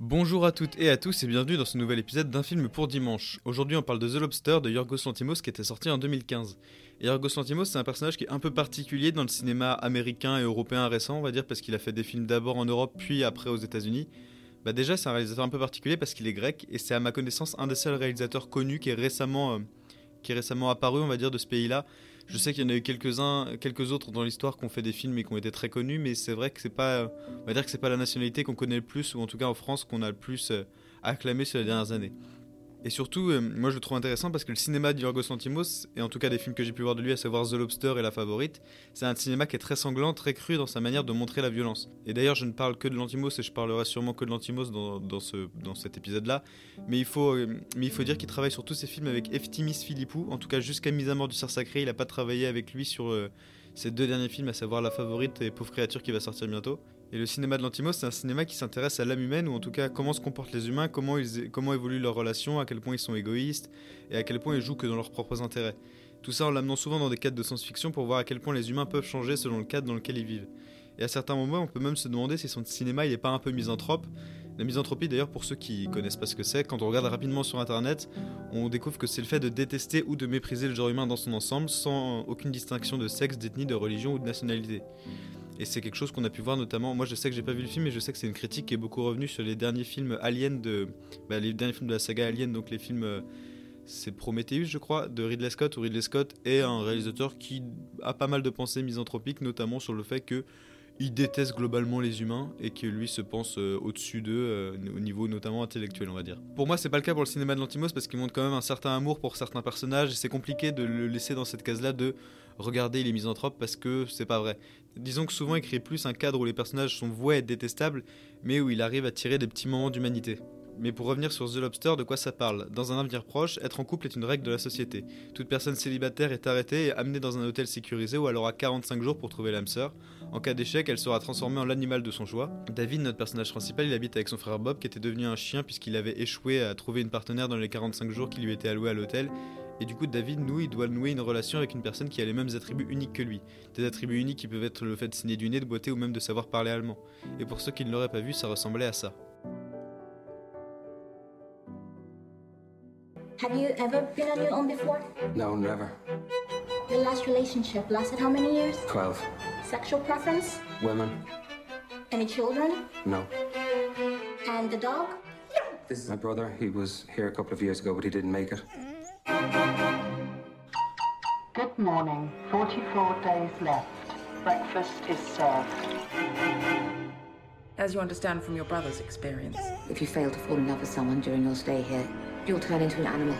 Bonjour à toutes et à tous et bienvenue dans ce nouvel épisode d'un film pour dimanche. Aujourd'hui on parle de The Lobster de Yorgos Lanthimos qui était sorti en 2015. Et Yorgos Lanthimos c'est un personnage qui est un peu particulier dans le cinéma américain et européen récent on va dire parce qu'il a fait des films d'abord en Europe puis après aux états unis Bah déjà c'est un réalisateur un peu particulier parce qu'il est grec et c'est à ma connaissance un des seuls réalisateurs connus qui est récemment, euh, qui est récemment apparu on va dire de ce pays-là. Je sais qu'il y en a eu quelques-uns, quelques autres dans l'histoire qui ont fait des films et qui ont été très connus, mais c'est vrai que c'est pas, on va dire que c'est pas la nationalité qu'on connaît le plus, ou en tout cas en France qu'on a le plus euh, acclamé les dernières années. Et surtout, euh, moi je le trouve intéressant parce que le cinéma de Yorgos Lanthimos, et en tout cas des films que j'ai pu voir de lui, à savoir The Lobster et La Favorite, c'est un cinéma qui est très sanglant, très cru dans sa manière de montrer la violence. Et d'ailleurs, je ne parle que de Lanthimos et je parlerai sûrement que de Lanthimos dans, dans, ce, dans cet épisode-là. Mais il faut, euh, mais il faut dire qu'il travaille sur tous ses films avec Eftimis Philippou. En tout cas, jusqu'à Mise à mort du cerf sacré, il n'a pas travaillé avec lui sur euh, ses deux derniers films, à savoir La Favorite et Pauvre créature qui va sortir bientôt. Et le cinéma de Lantimos, c'est un cinéma qui s'intéresse à l'âme humaine, ou en tout cas comment se comportent les humains, comment, ils, comment évoluent leurs relations, à quel point ils sont égoïstes, et à quel point ils jouent que dans leurs propres intérêts. Tout ça en l'amenant souvent dans des cadres de science-fiction pour voir à quel point les humains peuvent changer selon le cadre dans lequel ils vivent. Et à certains moments, on peut même se demander si son cinéma il est pas un peu misanthrope. La misanthropie, d'ailleurs, pour ceux qui connaissent pas ce que c'est, quand on regarde rapidement sur internet, on découvre que c'est le fait de détester ou de mépriser le genre humain dans son ensemble sans aucune distinction de sexe, d'ethnie, de religion ou de nationalité. Et c'est quelque chose qu'on a pu voir notamment. Moi, je sais que j'ai pas vu le film, mais je sais que c'est une critique qui est beaucoup revenue sur les derniers films Alien de. Bah, les derniers films de la saga Alien, donc les films. Euh, c'est Prometheus, je crois, de Ridley Scott, où Ridley Scott est un réalisateur qui a pas mal de pensées misanthropiques, notamment sur le fait que il déteste globalement les humains et que lui se pense euh, au-dessus d'eux euh, au niveau notamment intellectuel on va dire. Pour moi c'est pas le cas pour le cinéma de Lantimos parce qu'il montre quand même un certain amour pour certains personnages et c'est compliqué de le laisser dans cette case là de regarder les misanthropes parce que c'est pas vrai. Disons que souvent il crée plus un cadre où les personnages sont voués à détestables mais où il arrive à tirer des petits moments d'humanité. Mais pour revenir sur The Lobster, de quoi ça parle? Dans un avenir proche, être en couple est une règle de la société. Toute personne célibataire est arrêtée et amenée dans un hôtel sécurisé où elle aura 45 jours pour trouver l'âme sœur. En cas d'échec, elle sera transformée en l'animal de son choix. David, notre personnage principal, il habite avec son frère Bob qui était devenu un chien puisqu'il avait échoué à trouver une partenaire dans les 45 jours qui lui étaient alloués à l'hôtel. Et du coup, David, nous, il doit nouer une relation avec une personne qui a les mêmes attributs uniques que lui. Des attributs uniques qui peuvent être le fait de signer du nez, de boiter ou même de savoir parler allemand. Et pour ceux qui ne l'auraient pas vu, ça ressemblait à ça. Have you ever been on your own before? No, never. Your last relationship lasted how many years? Twelve. Sexual preference? Women? Any children? No. And the dog? This is my brother. He was here a couple of years ago, but he didn't make it. Good morning. 44 days left. Breakfast is served. As you understand from your brother's experience. If you fail to fall in love with someone during your stay here, you'll turn into an animal.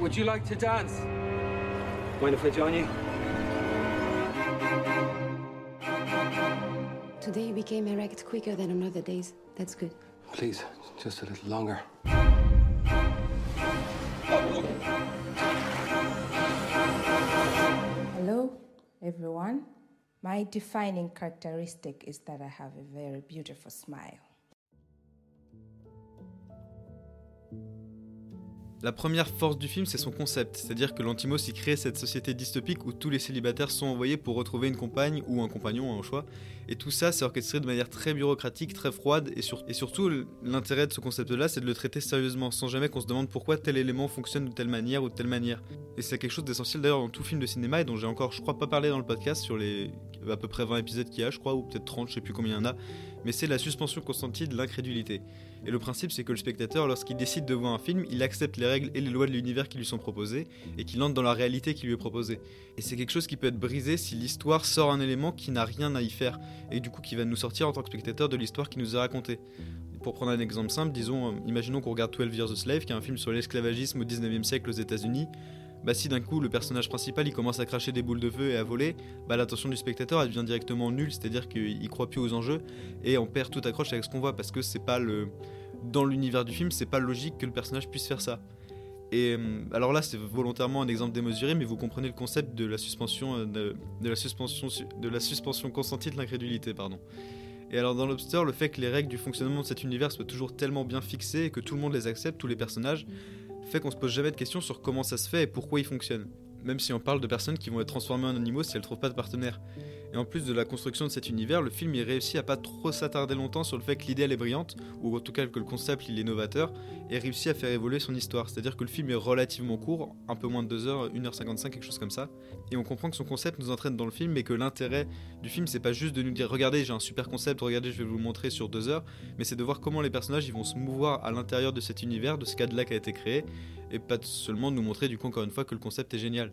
Would you like to dance? Mind if I join you? Today you became erect quicker than on other days. That's good. Please, just a little longer. Everyone. My defining characteristic is that I have a very beautiful smile. La première force du film, c'est son concept, c'est-à-dire que Lantimos y crée cette société dystopique où tous les célibataires sont envoyés pour retrouver une compagne ou un compagnon en choix, et tout ça c'est orchestré de manière très bureaucratique, très froide, et, et surtout l'intérêt de ce concept-là, c'est de le traiter sérieusement, sans jamais qu'on se demande pourquoi tel élément fonctionne de telle manière ou de telle manière. Et c'est quelque chose d'essentiel d'ailleurs dans tout film de cinéma, et dont j'ai encore, je crois, pas parlé dans le podcast sur les à peu près 20 épisodes qu'il y a, je crois, ou peut-être 30, je sais plus combien il y en a, mais c'est la suspension consentie de l'incrédulité. Et le principe, c'est que le spectateur, lorsqu'il décide de voir un film, il accepte les règles et les lois de l'univers qui lui sont proposées et qu'il entre dans la réalité qui lui est proposée. Et c'est quelque chose qui peut être brisé si l'histoire sort un élément qui n'a rien à y faire et du coup qui va nous sortir en tant que spectateur de l'histoire qui nous est racontée. Pour prendre un exemple simple, disons, euh, imaginons qu'on regarde 12 Years a Slave, qui est un film sur l'esclavagisme au 19e siècle aux États-Unis. Bah si d'un coup le personnage principal il commence à cracher des boules de feu et à voler, bah l'attention du spectateur elle devient directement nulle, c'est-à-dire qu'il croit plus aux enjeux et on perd toute accroche avec ce qu'on voit parce que c'est pas le dans l'univers du film c'est pas logique que le personnage puisse faire ça. Et euh, alors là c'est volontairement un exemple démesuré mais vous comprenez le concept de la suspension euh, de, de la suspension de la suspension consentie de l'incrédulité pardon. Et alors dans Lobster, le fait que les règles du fonctionnement de cet univers soient toujours tellement bien fixées et que tout le monde les accepte, tous les personnages, fait qu'on se pose jamais de questions sur comment ça se fait et pourquoi ils fonctionnent. Même si on parle de personnes qui vont être transformées en animaux si elles trouvent pas de partenaire. Et en plus de la construction de cet univers, le film y réussit à pas trop s'attarder longtemps sur le fait que l'idée elle est brillante, ou en tout cas que le concept il est novateur, et réussit à faire évoluer son histoire. C'est-à-dire que le film est relativement court, un peu moins de 2 heures, 1h55, quelque chose comme ça, et on comprend que son concept nous entraîne dans le film, mais que l'intérêt du film c'est pas juste de nous dire regardez j'ai un super concept, regardez je vais vous le montrer sur 2 heures, mais c'est de voir comment les personnages vont se mouvoir à l'intérieur de cet univers, de ce cadre-là qui a été créé, et pas seulement de nous montrer du coup encore une fois que le concept est génial.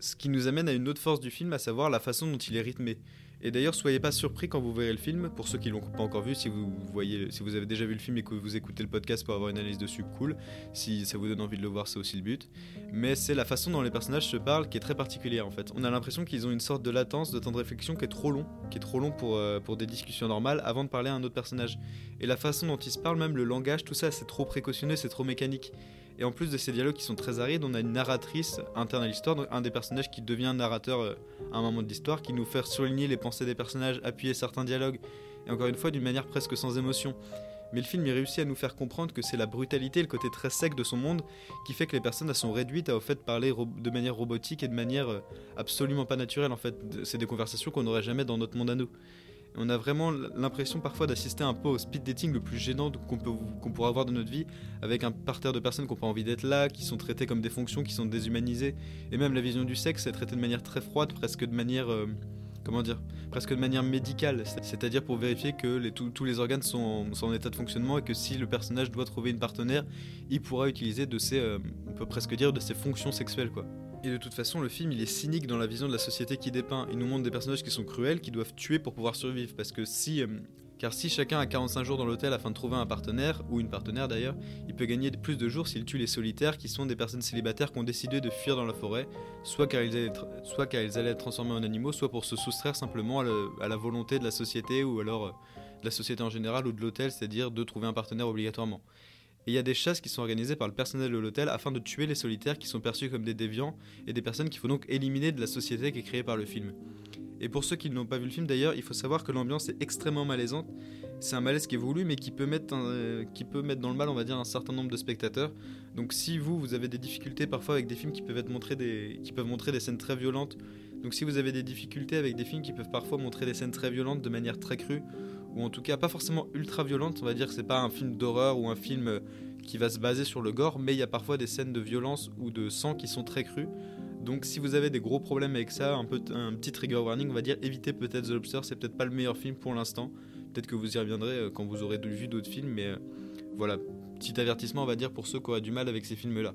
Ce qui nous amène à une autre force du film, à savoir la façon dont il est rythmé. Et d'ailleurs, soyez pas surpris quand vous verrez le film, pour ceux qui l'ont pas encore vu, si vous voyez, si vous avez déjà vu le film et que vous écoutez le podcast pour avoir une analyse dessus, cool. Si ça vous donne envie de le voir, c'est aussi le but. Mais c'est la façon dont les personnages se parlent qui est très particulière en fait. On a l'impression qu'ils ont une sorte de latence, de temps de réflexion qui est trop long, qui est trop long pour, euh, pour des discussions normales avant de parler à un autre personnage. Et la façon dont ils se parlent, même le langage, tout ça, c'est trop précautionneux, c'est trop mécanique. Et en plus de ces dialogues qui sont très arides, on a une narratrice interne à l'histoire, un des personnages qui devient narrateur euh, à un moment de l'histoire, qui nous fait souligner les pensées des personnages, appuyer certains dialogues, et encore une fois d'une manière presque sans émotion. Mais le film y réussit à nous faire comprendre que c'est la brutalité, le côté très sec de son monde, qui fait que les personnes sont réduites à au fait parler de manière robotique et de manière euh, absolument pas naturelle. En fait, c'est des conversations qu'on n'aurait jamais dans notre monde à nous on a vraiment l'impression parfois d'assister un peu au speed dating le plus gênant qu'on qu'on pourra avoir dans notre vie, avec un parterre de personnes qui n'ont pas envie d'être là, qui sont traitées comme des fonctions, qui sont déshumanisées, et même la vision du sexe est traitée de manière très froide, presque de manière, euh, comment dire, presque de manière médicale, c'est-à-dire pour vérifier que tous les organes sont, en état de fonctionnement et que si le personnage doit trouver une partenaire, il pourra utiliser de ses, euh, on peut presque dire, de ses fonctions sexuelles, quoi. Et de toute façon, le film, il est cynique dans la vision de la société qui dépeint. Il nous montre des personnages qui sont cruels, qui doivent tuer pour pouvoir survivre. Parce que si... Euh, car si chacun a 45 jours dans l'hôtel afin de trouver un partenaire, ou une partenaire d'ailleurs, il peut gagner plus de jours s'il tue les solitaires qui sont des personnes célibataires qui ont décidé de fuir dans la forêt, soit car ils allaient être, soit car ils allaient être transformés en animaux, soit pour se soustraire simplement à, la volonté de la société ou alors euh, de la société en général ou de l'hôtel, c'est-à-dire de trouver un partenaire obligatoirement. Et il y a des chasses qui sont organisées par le personnel de l'hôtel afin de tuer les solitaires qui sont perçus comme des déviants et des personnes qu'il faut donc éliminer de la société qui est créée par le film. Et pour ceux qui n'ont pas vu le film d'ailleurs, il faut savoir que l'ambiance est extrêmement malaisante. C'est un malaise qui est voulu mais qui peut, mettre euh, dans le mal, on va dire, un certain nombre de spectateurs. Donc si vous, vous avez des difficultés parfois avec des films qui peuvent, être qui peuvent montrer des scènes très violentes, donc si vous avez des difficultés avec des films qui peuvent parfois montrer des scènes très violentes de manière très crue, ou en tout cas pas forcément ultra violente. On va dire que c'est pas un film d'horreur ou un film euh, qui va se baser sur le gore, mais il y a parfois des scènes de violence ou de sang qui sont très crues. Donc si vous avez des gros problèmes avec ça, un, petit trigger warning, on va dire évitez peut-être The Lobster, c'est peut-être pas le meilleur film pour l'instant. Peut-être que vous y reviendrez euh, quand vous aurez vu d'autres films, mais euh, voilà, petit avertissement on va dire pour ceux qui auraient du mal avec ces films-là.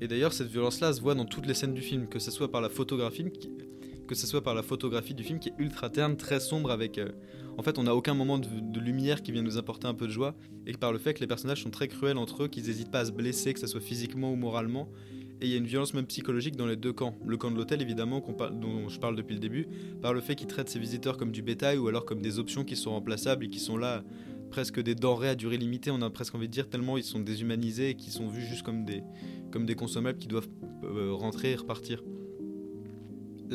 Et d'ailleurs cette violence-là se voit dans toutes les scènes du film, que ce soit par la photographie, que ce soit par la photographie du film qui est ultra terne, très sombre avec en fait, on n'a aucun moment de, lumière qui vient nous apporter un peu de joie, et par le fait que les personnages sont très cruels entre eux, qu'ils n'hésitent pas à se blesser, que ce soit physiquement ou moralement, et il y a une violence même psychologique dans les deux camps. Le camp de l'hôtel, évidemment, dont je parle depuis le début, par le fait qu'ils traitent ses visiteurs comme du bétail ou alors comme des options qui sont remplaçables et qui sont là presque des denrées à durée limitée, on a presque envie de dire, tellement ils sont déshumanisés et qui sont vus juste comme des, comme des consommables qui doivent euh, rentrer et repartir.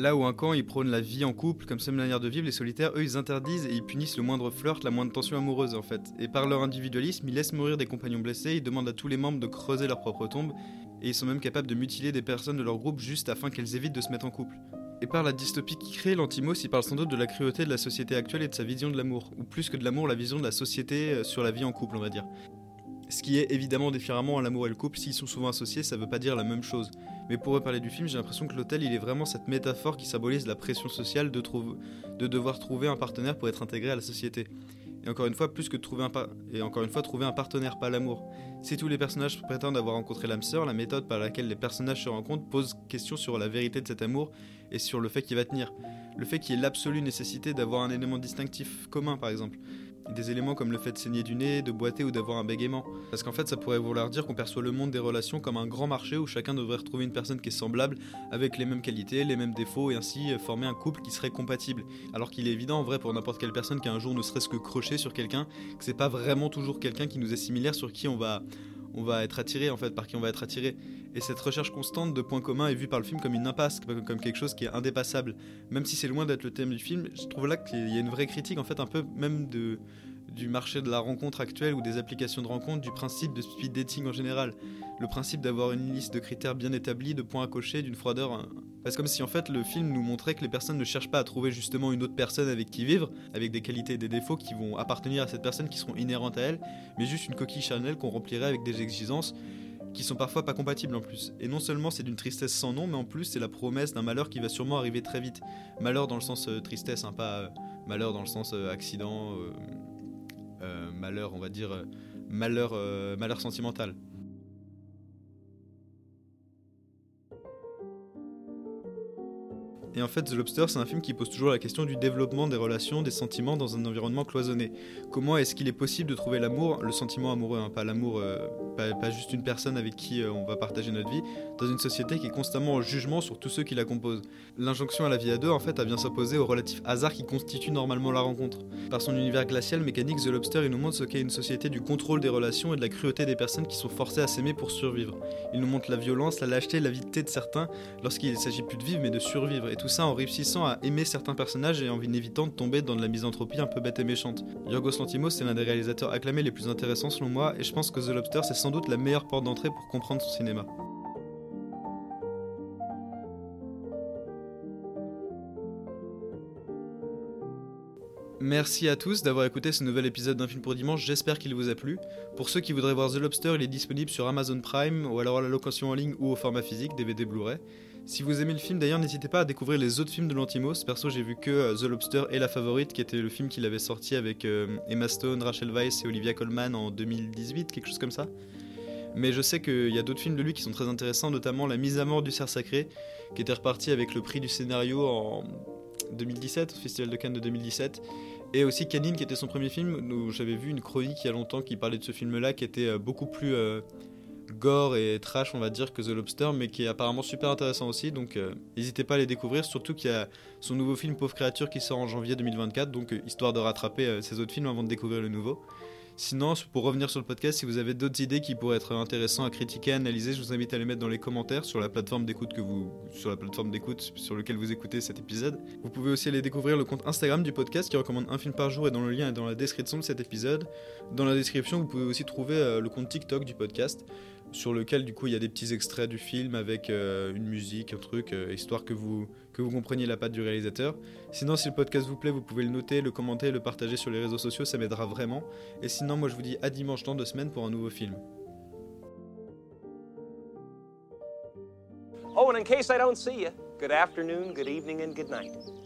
Là où un camp il prône la vie en couple comme seule manière de vivre, les solitaires eux ils interdisent et ils punissent le moindre flirt, la moindre tension amoureuse en fait. Et par leur individualisme, ils laissent mourir des compagnons blessés, ils demandent à tous les membres de creuser leur propre tombe et ils sont même capables de mutiler des personnes de leur groupe juste afin qu'elles évitent de se mettre en couple. Et par la dystopie qui crée, l'Antimos il parle sans doute de la cruauté de la société actuelle et de sa vision de l'amour, ou plus que de l'amour, la vision de la société euh, sur la vie en couple on va dire. Ce qui est évidemment différemment à l'amour et le couple, s'ils sont souvent associés, ça veut pas dire la même chose. Mais pour reparler du film, j'ai l'impression que l'hôtel, il est vraiment cette métaphore qui symbolise la pression sociale de, de devoir trouver un partenaire pour être intégré à la société. Et encore une fois, plus que trouver un et encore une fois, trouver un partenaire, pas l'amour. Si tous les personnages prétendent avoir rencontré l'âme sœur, la méthode par laquelle les personnages se rencontrent pose question sur la vérité de cet amour et sur le fait qu'il va tenir. Le fait qu'il y ait l'absolue nécessité d'avoir un élément distinctif commun, par exemple. Des éléments comme le fait de saigner du nez, de boiter ou d'avoir un bégaiement. Parce qu'en fait, ça pourrait vouloir dire qu'on perçoit le monde des relations comme un grand marché où chacun devrait retrouver une personne qui est semblable, avec les mêmes qualités, les mêmes défauts, et ainsi former un couple qui serait compatible. Alors qu'il est évident, en vrai, pour n'importe quelle personne qui un jour ne serait-ce que croché sur quelqu'un, que c'est pas vraiment toujours quelqu'un qui nous est similaire sur qui on va on va être attiré en fait, par qui on va être attiré. Et cette recherche constante de points communs est vue par le film comme une impasse, comme quelque chose qui est indépassable. Même si c'est loin d'être le thème du film, je trouve là qu'il y a une vraie critique en fait un peu même de du marché de la rencontre actuelle ou des applications de rencontre, du principe de speed dating en général. Le principe d'avoir une liste de critères bien établis, de points à cocher, d'une froideur. C'est comme si en fait le film nous montrait que les personnes ne cherchent pas à trouver justement une autre personne avec qui vivre, avec des qualités et des défauts qui vont appartenir à cette personne, qui seront inhérentes à elle, mais juste une coquille charnelle qu'on remplirait avec des exigences qui sont parfois pas compatibles en plus. Et non seulement c'est d'une tristesse sans nom, mais en plus c'est la promesse d'un malheur qui va sûrement arriver très vite. Malheur dans le sens euh, tristesse, hein, pas euh, malheur dans le sens euh, accident, malheur, on va dire malheur, malheur sentimental. Et en fait, The Lobster, c'est un film qui pose toujours la question du développement des relations, des sentiments dans un environnement cloisonné. Comment est-ce qu'il est possible de trouver l'amour, le sentiment amoureux, hein, pas l'amour, euh, pas, juste une personne avec qui euh, on va partager notre vie, dans une société qui est constamment en jugement sur tous ceux qui la composent. L'injonction à la vie à deux, en fait, a bien s'opposer au relatif hasard qui constitue normalement la rencontre. Par son univers glacial, mécanique, The Lobster, il nous montre ce qu'est une société du contrôle des relations et de la cruauté des personnes qui sont forcées à s'aimer pour survivre. Il nous montre la violence, la lâcheté, l'avidité de certains lorsqu'il ne s'agit plus de vivre mais de survivre. Tout ça en réussissant à aimer certains personnages et en évitant de tomber dans de la misanthropie un peu bête et méchante. Yorgos Lanthimos c'est l'un des réalisateurs acclamés les plus intéressants selon moi et je pense que The Lobster c'est sans doute la meilleure porte d'entrée pour comprendre son cinéma. Merci à tous d'avoir écouté ce nouvel épisode d'un film pour dimanche, j'espère qu'il vous a plu. Pour ceux qui voudraient voir The Lobster, il est disponible sur Amazon Prime ou alors à la location en ligne ou au format physique, DVD Blu-ray. Si vous aimez le film, d'ailleurs, n'hésitez pas à découvrir les autres films de Lantimos. Perso, j'ai vu que euh, The Lobster et La Favorite, qui était le film qu'il avait sorti avec euh, Emma Stone, Rachel Weisz et Olivia Colman en 2018, quelque chose comme ça. Mais je sais qu'il y a d'autres films de lui qui sont très intéressants, notamment La mise à mort du cerf sacré, qui était reparti avec le prix du scénario en 2017, au Festival de Cannes de 2017. Et aussi Canine, qui était son premier film, où j'avais vu une chronique il y a longtemps qui parlait de ce film-là, qui était euh, beaucoup plus gore et trash, on va dire, que The Lobster, mais qui est apparemment super intéressant aussi. Donc, euh, n'hésitez pas à les découvrir. Surtout qu'il y a son nouveau film Pauvre créature qui sort en janvier 2024, donc euh, histoire de rattraper euh, ces autres films avant de découvrir le nouveau. Sinon, pour revenir sur le podcast, si vous avez d'autres idées qui pourraient être intéressantes à critiquer, à analyser, je vous invite à les mettre dans les commentaires sur la plateforme d'écoute que vous, sur la plateforme d'écoute sur lequel vous écoutez cet épisode. Vous pouvez aussi aller découvrir le compte Instagram du podcast qui recommande un film par jour et dans le lien est dans la description de cet épisode. Dans la description, vous pouvez aussi trouver le compte TikTok du podcast sur lequel du coup il y a des petits extraits du film avec euh, une musique, un truc, euh, histoire que vous, que vous compreniez la patte du réalisateur. Sinon, si le podcast vous plaît, vous pouvez le noter, le commenter, le partager sur les réseaux sociaux, ça m'aidera vraiment. Et sinon, moi je vous dis à dimanche dans deux semaines pour un nouveau film. Oh.